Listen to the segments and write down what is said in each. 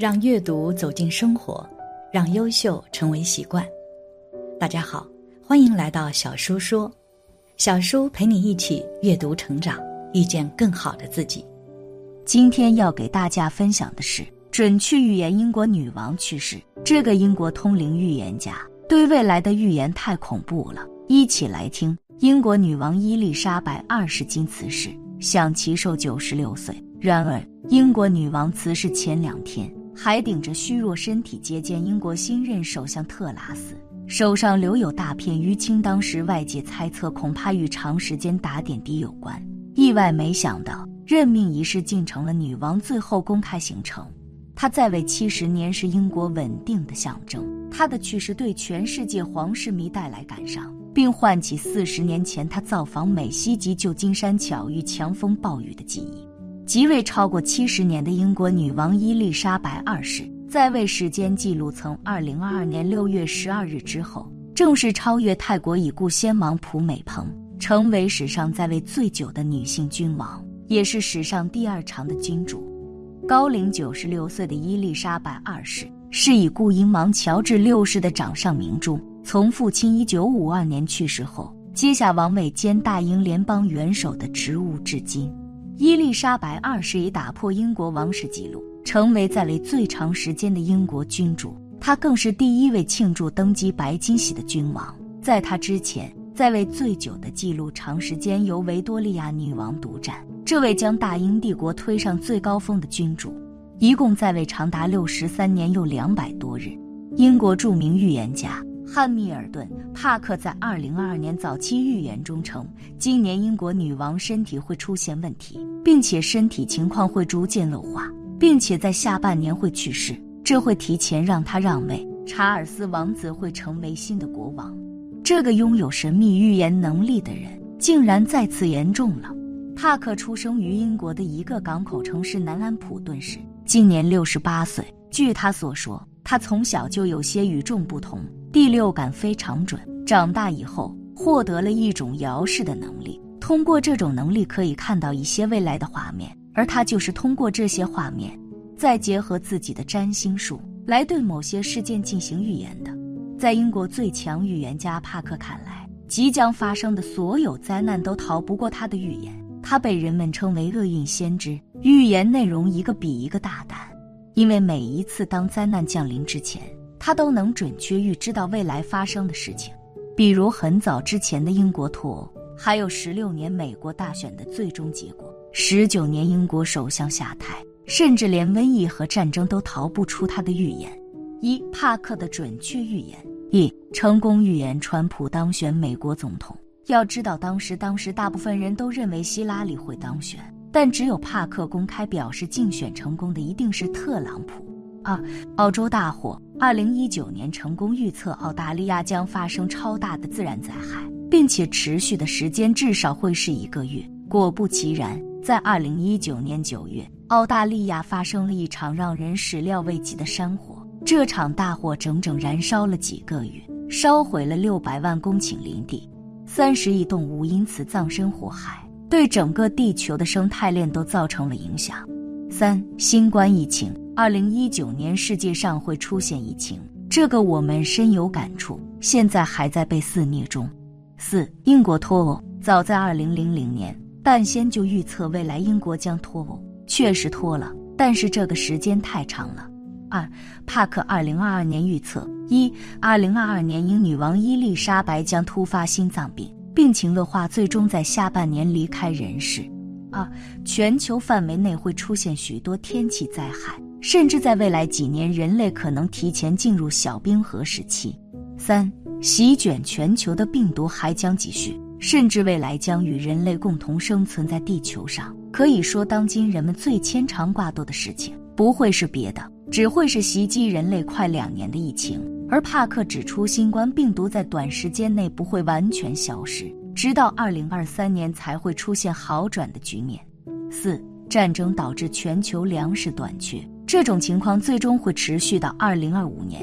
让阅读走进生活，让优秀成为习惯。大家好，欢迎来到小叔说，小叔陪你一起阅读成长，遇见更好的自己。今天要给大家分享的是准确预言英国女王去世。这个英国通灵预言家对未来的预言太恐怖了，一起来听。英国女王伊丽莎白二世经辞世，享其寿九十六岁。然而，英国女王辞世前两天，还顶着虚弱身体接见英国新任首相特拉斯，手上留有大片淤青。当时外界猜测，恐怕与长时间打点滴有关。意外没想到，任命仪式竟成了女王最后公开行程。她在位七十年，是英国稳定的象征。她的去世对全世界皇室迷带来感伤。并唤起四十年前她造访美西及旧金山巧遇强风暴雨的记忆。即位超过七十年的英国女王伊丽莎白二世在位时间记录从二零二二年六月十二日之后，正式超越泰国已故先王普美蓬，成为史上在位最久的女性君王，也是史上第二长的君主。高龄九十六岁的伊丽莎白二世是已故英王乔治六世的掌上明珠。从父亲一九五二年去世后，接下王位兼大英联邦元首的职务至今。伊丽莎白二世已打破英国王室纪录，成为在位最长时间的英国君主。她更是第一位庆祝登基白金禧的君王。在她之前，在位最久的纪录长时间由维多利亚女王独占。这位将大英帝国推上最高峰的君主，一共在位长达六十三年又两百多日。英国著名预言家。汉密尔顿·帕克在二零二二年早期预言中称，今年英国女王身体会出现问题，并且身体情况会逐渐恶化，并且在下半年会去世，这会提前让她让位，查尔斯王子会成为新的国王。这个拥有神秘预言能力的人，竟然再次言中了。帕克出生于英国的一个港口城市南安普顿市，今年六十八岁。据他所说，他从小就有些与众不同。第六感非常准，长大以后获得了一种遥视的能力，通过这种能力可以看到一些未来的画面，而他就是通过这些画面，再结合自己的占星术来对某些事件进行预言的。在英国最强预言家帕克看来，即将发生的所有灾难都逃不过他的预言。他被人们称为厄运先知，预言内容一个比一个大胆，因为每一次当灾难降临之前。他都能准确预知到未来发生的事情，比如很早之前的英国脱欧，还有十六年美国大选的最终结果，十九年英国首相下台，甚至连瘟疫和战争都逃不出他的预言。一帕克的准确预言，一成功预言川普当选美国总统。要知道，当时当时大部分人都认为希拉里会当选，但只有帕克公开表示竞选成功的一定是特朗普。二澳洲大火。二零一九年成功预测澳大利亚将发生超大的自然灾害，并且持续的时间至少会是一个月。果不其然，在二零一九年九月，澳大利亚发生了一场让人始料未及的山火。这场大火整整燃烧了几个月，烧毁了六百万公顷林地，三十亿动物因此葬身火海，对整个地球的生态链都造成了影响。三新冠疫情。二零一九年世界上会出现疫情，这个我们深有感触，现在还在被肆虐中。四，英国脱欧，早在二零零零年，但先就预测未来英国将脱欧，确实脱了，但是这个时间太长了。二，帕克二零二二年预测：一，二零二二年英女王伊丽莎白将突发心脏病，病情恶化，最终在下半年离开人世。二，全球范围内会出现许多天气灾害。甚至在未来几年，人类可能提前进入小冰河时期。三，席卷全球的病毒还将继续，甚至未来将与人类共同生存在地球上。可以说，当今人们最牵肠挂肚的事情不会是别的，只会是袭击人类快两年的疫情。而帕克指出，新冠病毒在短时间内不会完全消失，直到二零二三年才会出现好转的局面。四，战争导致全球粮食短缺。这种情况最终会持续到二零二五年。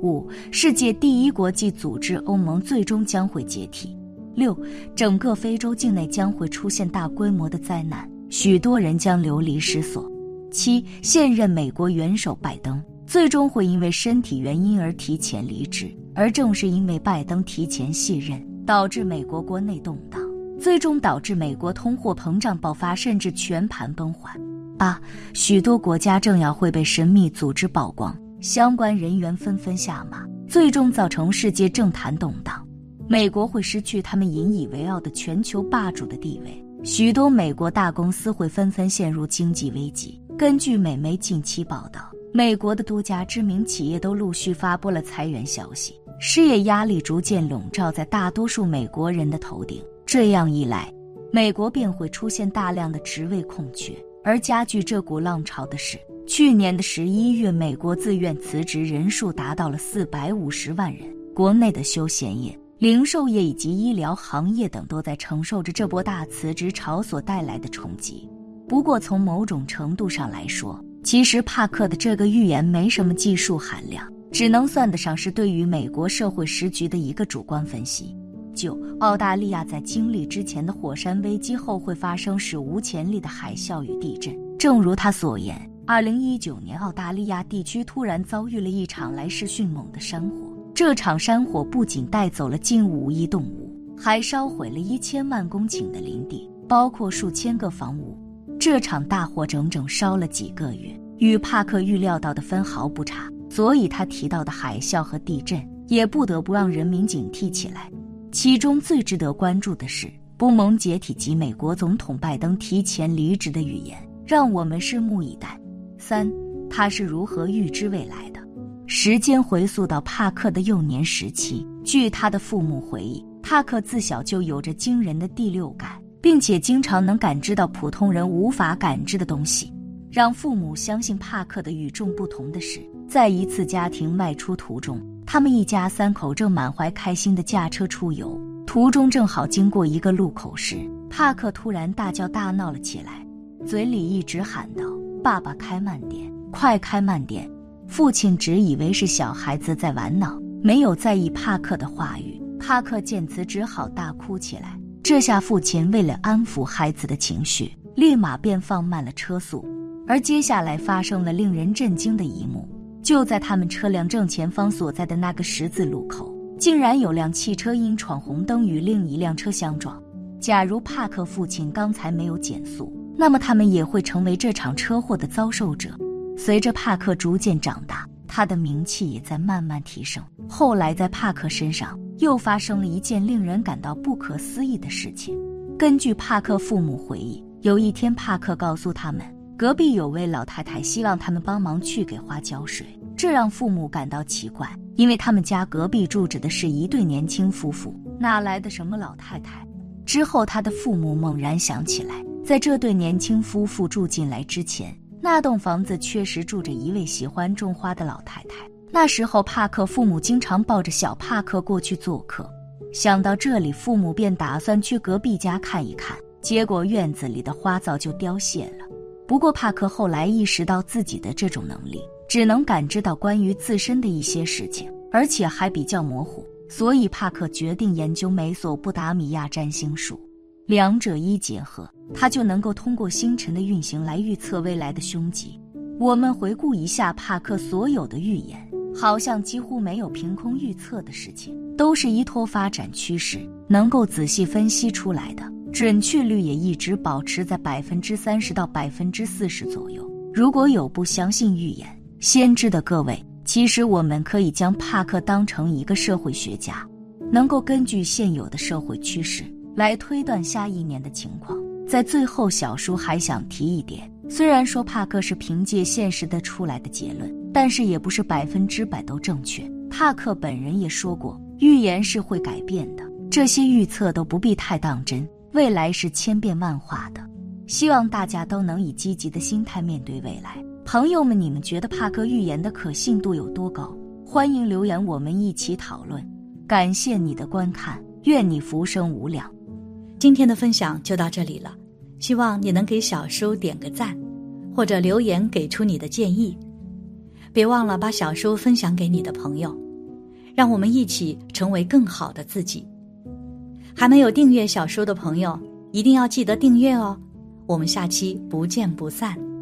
五，世界第一国际组织欧盟最终将会解体。六，整个非洲境内将会出现大规模的灾难，许多人将流离失所。七，现任美国元首拜登最终会因为身体原因而提前离职，而正是因为拜登提前卸任，导致美国国内动荡，最终导致美国通货膨胀爆发，甚至全盘崩坏。八，许多国家政要会被神秘组织曝光，相关人员纷纷下马，最终造成世界政坛动荡，美国会失去他们引以为傲的全球霸主的地位，许多美国大公司会纷纷陷入经济危机。根据美媒近期报道，美国的多家知名企业都陆续发布了裁员消息，失业压力逐渐笼罩在大多数美国人的头顶。这样一来，美国便会出现大量的职位空缺。而加剧这股浪潮的是，去年的十一月，美国自愿辞职人数达到了四百五十万人。国内的休闲业、零售业以及医疗行业等都在承受着这波大辞职潮所带来的冲击。不过，从某种程度上来说，其实帕克的这个预言没什么技术含量，只能算得上是对于美国社会时局的一个主观分析。九，澳大利亚在经历之前的火山危机后，会发生史无前例的海啸与地震。正如他所言，二零一九年澳大利亚地区突然遭遇了一场来势迅猛的山火，这场山火不仅带走了近五亿动物，还烧毁了一千万公顷的林地，包括数千个房屋。这场大火整整烧了几个月，与帕克预料到的分毫不差，所以他提到的海啸和地震也不得不让人民警惕起来。其中最值得关注的是布蒙解体及美国总统拜登提前离职的预言，让我们拭目以待。三，他是如何预知未来的？时间回溯到帕克的幼年时期，据他的父母回忆，帕克自小就有着惊人的第六感。并且经常能感知到普通人无法感知的东西，让父母相信帕克的与众不同的是，在一次家庭外出途中，他们一家三口正满怀开心的驾车出游，途中正好经过一个路口时，帕克突然大叫大闹了起来，嘴里一直喊道：“爸爸开慢点，快开慢点！”父亲只以为是小孩子在玩闹，没有在意帕克的话语。帕克见此只好大哭起来。这下，父亲为了安抚孩子的情绪，立马便放慢了车速。而接下来发生了令人震惊的一幕：就在他们车辆正前方所在的那个十字路口，竟然有辆汽车因闯红灯与另一辆车相撞。假如帕克父亲刚才没有减速，那么他们也会成为这场车祸的遭受者。随着帕克逐渐长大，他的名气也在慢慢提升。后来，在帕克身上。又发生了一件令人感到不可思议的事情。根据帕克父母回忆，有一天帕克告诉他们，隔壁有位老太太希望他们帮忙去给花浇水。这让父母感到奇怪，因为他们家隔壁住着的是一对年轻夫妇，哪来的什么老太太？之后，他的父母猛然想起来，在这对年轻夫妇住进来之前，那栋房子确实住着一位喜欢种花的老太太。那时候，帕克父母经常抱着小帕克过去做客。想到这里，父母便打算去隔壁家看一看。结果院子里的花早就凋谢了。不过，帕克后来意识到自己的这种能力只能感知到关于自身的一些事情，而且还比较模糊，所以帕克决定研究美索不达米亚占星术。两者一结合，他就能够通过星辰的运行来预测未来的凶吉。我们回顾一下帕克所有的预言。好像几乎没有凭空预测的事情，都是依托发展趋势能够仔细分析出来的，准确率也一直保持在百分之三十到百分之四十左右。如果有不相信预言先知的各位，其实我们可以将帕克当成一个社会学家，能够根据现有的社会趋势来推断下一年的情况。在最后，小叔还想提一点，虽然说帕克是凭借现实得出来的结论。但是也不是百分之百都正确。帕克本人也说过，预言是会改变的，这些预测都不必太当真。未来是千变万化的，希望大家都能以积极的心态面对未来。朋友们，你们觉得帕克预言的可信度有多高？欢迎留言，我们一起讨论。感谢你的观看，愿你浮生无量。今天的分享就到这里了，希望你能给小叔点个赞，或者留言给出你的建议。别忘了把小书分享给你的朋友，让我们一起成为更好的自己。还没有订阅小说的朋友，一定要记得订阅哦！我们下期不见不散。